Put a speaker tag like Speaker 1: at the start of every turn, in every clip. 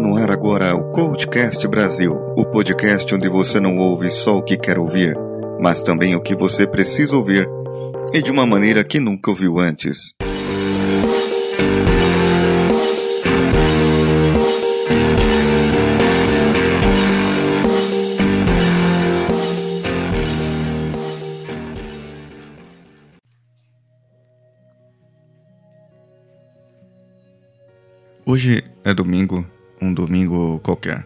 Speaker 1: No ar agora o Coachcast Brasil, o podcast onde você não ouve só o que quer ouvir, mas também o que você precisa ouvir e de uma maneira que nunca ouviu antes. Hoje é domingo, um domingo qualquer.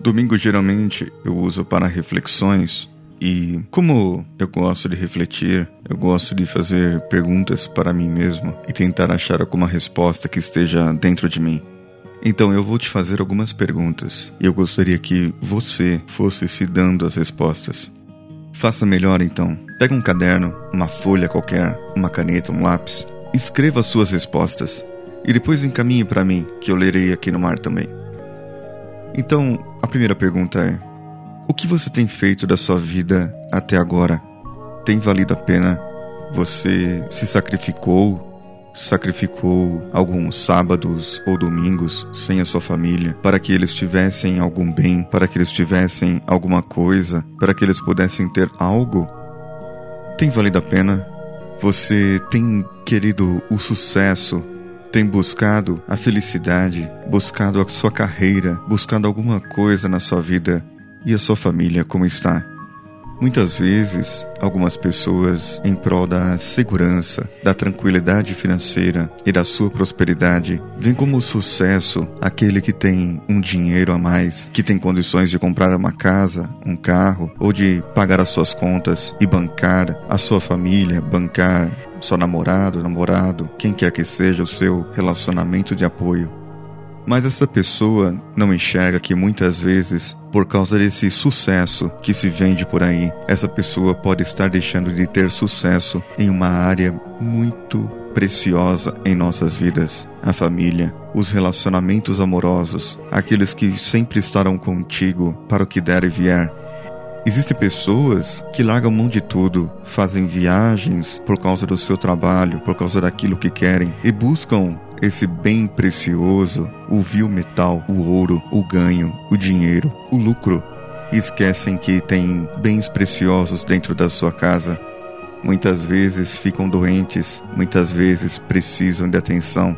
Speaker 1: Domingo geralmente eu uso para reflexões e, como eu gosto de refletir, eu gosto de fazer perguntas para mim mesmo e tentar achar alguma resposta que esteja dentro de mim. Então eu vou te fazer algumas perguntas e eu gostaria que você fosse se dando as respostas. Faça melhor então. Pega um caderno, uma folha qualquer, uma caneta, um lápis. Escreva as suas respostas e depois encaminhe para mim, que eu lerei aqui no mar também. Então, a primeira pergunta é: O que você tem feito da sua vida até agora? Tem valido a pena? Você se sacrificou? Sacrificou alguns sábados ou domingos sem a sua família para que eles tivessem algum bem, para que eles tivessem alguma coisa, para que eles pudessem ter algo? Tem valido a pena? Você tem querido o sucesso tem buscado a felicidade, buscado a sua carreira, buscado alguma coisa na sua vida e a sua família como está? Muitas vezes, algumas pessoas, em prol da segurança, da tranquilidade financeira e da sua prosperidade, veem como sucesso aquele que tem um dinheiro a mais, que tem condições de comprar uma casa, um carro ou de pagar as suas contas e bancar a sua família, bancar seu namorado, namorado, quem quer que seja o seu relacionamento de apoio. Mas essa pessoa não enxerga que muitas vezes, por causa desse sucesso que se vende por aí, essa pessoa pode estar deixando de ter sucesso em uma área muito preciosa em nossas vidas: a família, os relacionamentos amorosos, aqueles que sempre estarão contigo para o que der e vier. Existem pessoas que largam mão de tudo, fazem viagens por causa do seu trabalho, por causa daquilo que querem e buscam esse bem precioso, o vil metal, o ouro, o ganho, o dinheiro, o lucro. Esquecem que tem bens preciosos dentro da sua casa. Muitas vezes ficam doentes, muitas vezes precisam de atenção,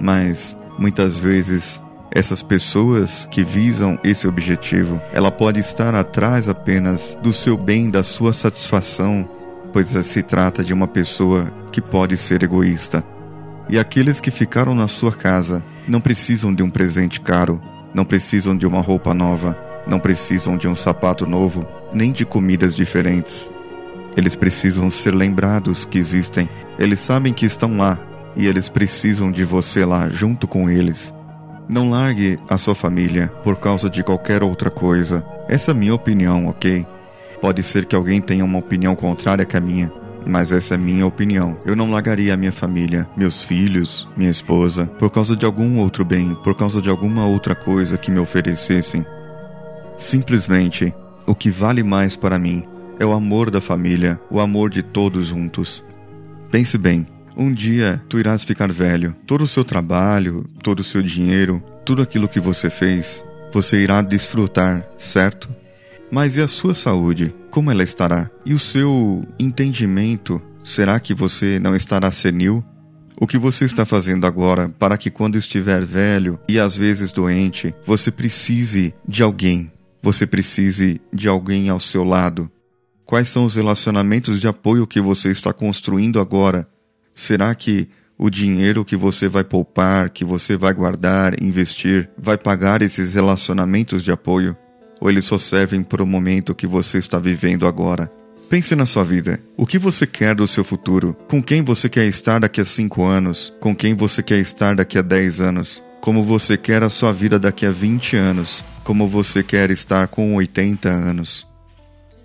Speaker 1: mas muitas vezes essas pessoas que visam esse objetivo, ela pode estar atrás apenas do seu bem, da sua satisfação, pois se trata de uma pessoa que pode ser egoísta. E aqueles que ficaram na sua casa não precisam de um presente caro, não precisam de uma roupa nova, não precisam de um sapato novo, nem de comidas diferentes. Eles precisam ser lembrados que existem, eles sabem que estão lá e eles precisam de você lá junto com eles não largue a sua família por causa de qualquer outra coisa. Essa é a minha opinião, ok? Pode ser que alguém tenha uma opinião contrária a minha, mas essa é minha opinião. Eu não largaria a minha família, meus filhos, minha esposa, por causa de algum outro bem, por causa de alguma outra coisa que me oferecessem. Simplesmente, o que vale mais para mim é o amor da família, o amor de todos juntos. Pense bem, um dia tu irás ficar velho. Todo o seu trabalho, todo o seu dinheiro, tudo aquilo que você fez, você irá desfrutar, certo? Mas e a sua saúde? Como ela estará? E o seu entendimento? Será que você não estará senil? O que você está fazendo agora para que quando estiver velho e às vezes doente, você precise de alguém? Você precise de alguém ao seu lado? Quais são os relacionamentos de apoio que você está construindo agora Será que o dinheiro que você vai poupar, que você vai guardar, investir, vai pagar esses relacionamentos de apoio? Ou eles só servem para o momento que você está vivendo agora? Pense na sua vida. O que você quer do seu futuro? Com quem você quer estar daqui a 5 anos? Com quem você quer estar daqui a 10 anos? Como você quer a sua vida daqui a 20 anos? Como você quer estar com 80 anos?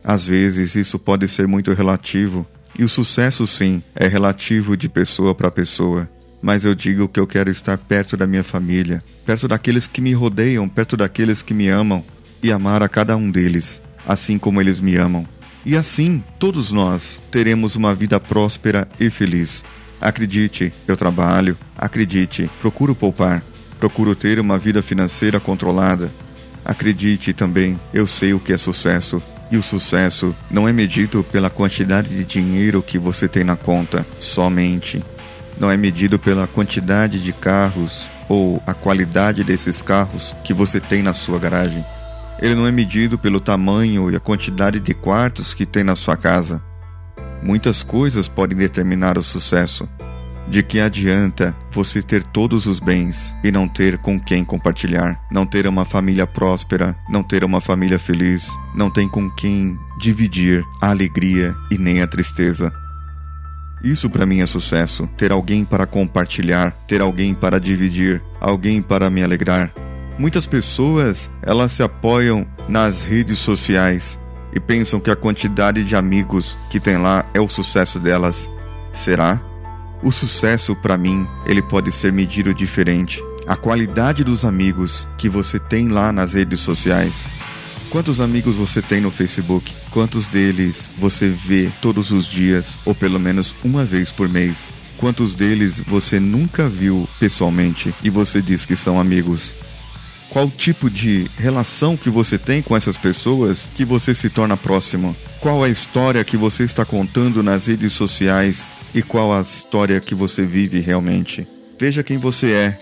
Speaker 1: Às vezes isso pode ser muito relativo, e o sucesso, sim, é relativo de pessoa para pessoa. Mas eu digo que eu quero estar perto da minha família, perto daqueles que me rodeiam, perto daqueles que me amam, e amar a cada um deles, assim como eles me amam. E assim, todos nós teremos uma vida próspera e feliz. Acredite, eu trabalho, acredite, procuro poupar. Procuro ter uma vida financeira controlada. Acredite também, eu sei o que é sucesso. E o sucesso não é medido pela quantidade de dinheiro que você tem na conta somente. Não é medido pela quantidade de carros ou a qualidade desses carros que você tem na sua garagem. Ele não é medido pelo tamanho e a quantidade de quartos que tem na sua casa. Muitas coisas podem determinar o sucesso. De que adianta você ter todos os bens e não ter com quem compartilhar, não ter uma família próspera, não ter uma família feliz, não tem com quem dividir a alegria e nem a tristeza. Isso para mim é sucesso, ter alguém para compartilhar, ter alguém para dividir, alguém para me alegrar. Muitas pessoas, elas se apoiam nas redes sociais e pensam que a quantidade de amigos que tem lá é o sucesso delas. Será? O sucesso, para mim, ele pode ser medido diferente. A qualidade dos amigos que você tem lá nas redes sociais. Quantos amigos você tem no Facebook? Quantos deles você vê todos os dias ou pelo menos uma vez por mês? Quantos deles você nunca viu pessoalmente e você diz que são amigos? Qual tipo de relação que você tem com essas pessoas que você se torna próximo? Qual a história que você está contando nas redes sociais e qual a história que você vive realmente. Veja quem você é.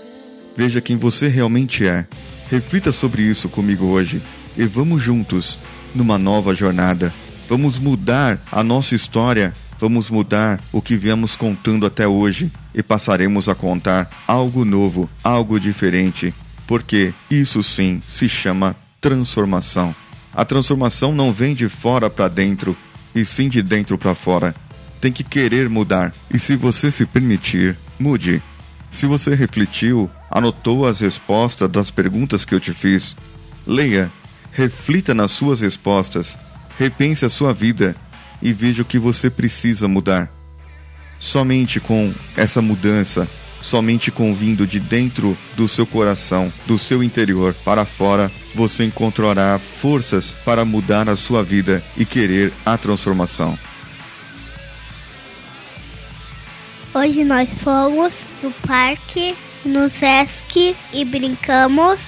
Speaker 1: Veja quem você realmente é. Reflita sobre isso comigo hoje e vamos juntos numa nova jornada. Vamos mudar a nossa história, vamos mudar o que viemos contando até hoje e passaremos a contar algo novo, algo diferente, porque isso sim se chama transformação. A transformação não vem de fora para dentro, e sim de dentro para fora tem que querer mudar. E se você se permitir, mude. Se você refletiu, anotou as respostas das perguntas que eu te fiz, leia, reflita nas suas respostas, repense a sua vida e veja o que você precisa mudar. Somente com essa mudança, somente com vindo de dentro do seu coração, do seu interior para fora, você encontrará forças para mudar a sua vida e querer a transformação.
Speaker 2: Hoje nós fomos no parque, no Sesc e brincamos.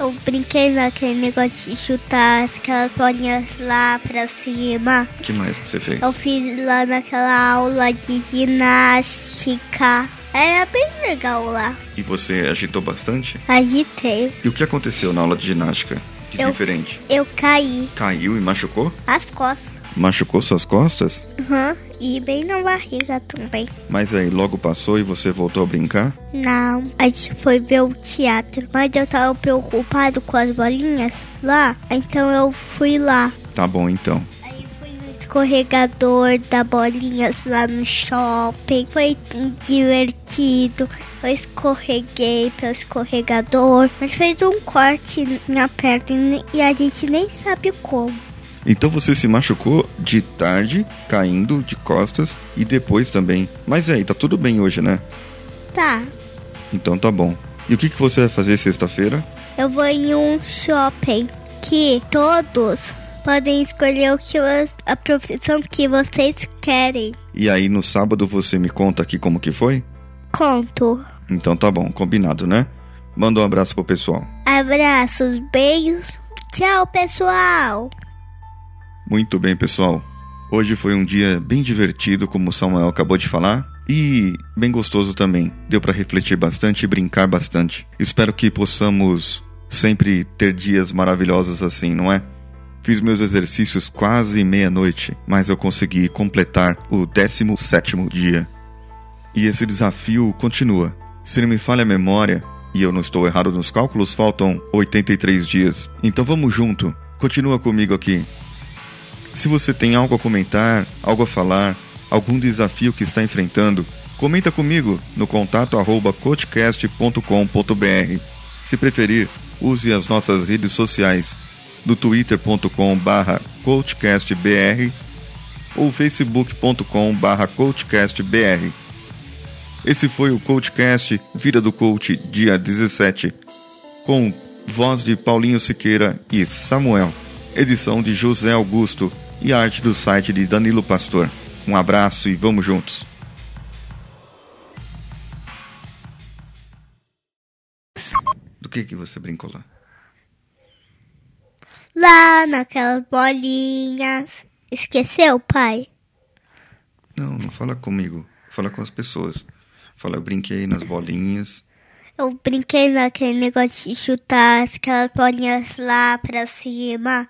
Speaker 2: Eu brinquei naquele negócio de chutar aquelas bolinhas lá pra cima.
Speaker 1: O que mais que você fez?
Speaker 2: Eu fiz lá naquela aula de ginástica. Era bem legal lá.
Speaker 1: E você agitou bastante?
Speaker 2: Agitei.
Speaker 1: E o que aconteceu na aula de ginástica? De
Speaker 2: eu,
Speaker 1: diferente?
Speaker 2: Eu caí.
Speaker 1: Caiu e machucou?
Speaker 2: As costas.
Speaker 1: Machucou suas costas?
Speaker 2: Aham, uhum, e bem na barriga também.
Speaker 1: Mas aí, logo passou e você voltou a brincar?
Speaker 2: Não, a gente foi ver o teatro, mas eu tava preocupado com as bolinhas lá, então eu fui lá.
Speaker 1: Tá bom, então.
Speaker 2: Escorregador da bolinhas lá no shopping, foi divertido. Eu escorreguei pelo escorregador, mas fez um corte na perna e a gente nem sabe como.
Speaker 1: Então você se machucou de tarde, caindo de costas e depois também. Mas aí, tá tudo bem hoje, né?
Speaker 2: Tá.
Speaker 1: Então tá bom. E o que, que você vai fazer sexta-feira?
Speaker 2: Eu vou em um shopping que todos podem escolher o que a profissão que vocês querem.
Speaker 1: E aí no sábado você me conta aqui como que foi?
Speaker 2: Conto.
Speaker 1: Então tá bom, combinado, né? Manda um abraço pro pessoal.
Speaker 2: Abraços, beijos. Tchau, pessoal.
Speaker 1: Muito bem, pessoal. Hoje foi um dia bem divertido, como o Samuel acabou de falar, e bem gostoso também. Deu para refletir bastante e brincar bastante. Espero que possamos sempre ter dias maravilhosos assim, não é? Fiz meus exercícios quase meia-noite, mas eu consegui completar o 17 dia. E esse desafio continua. Se não me falha a memória, e eu não estou errado nos cálculos, faltam 83 dias. Então vamos junto. Continua comigo aqui. Se você tem algo a comentar, algo a falar, algum desafio que está enfrentando, comenta comigo no contato arroba coachcast.com.br. Se preferir, use as nossas redes sociais no twitter.com barra coachcastbr ou facebook.com barra coachcastbr. Esse foi o Coachcast Vida do Coach, dia 17, com voz de Paulinho Siqueira e Samuel, edição de José Augusto e arte do site de Danilo Pastor. Um abraço e vamos juntos! you que que você brincou lá?
Speaker 2: Lá naquelas bolinhas. Esqueceu, pai?
Speaker 1: Não, não fala comigo. Fala com as pessoas. Fala, eu brinquei nas bolinhas.
Speaker 2: Eu brinquei naquele negócio de chutar aquelas bolinhas lá pra cima.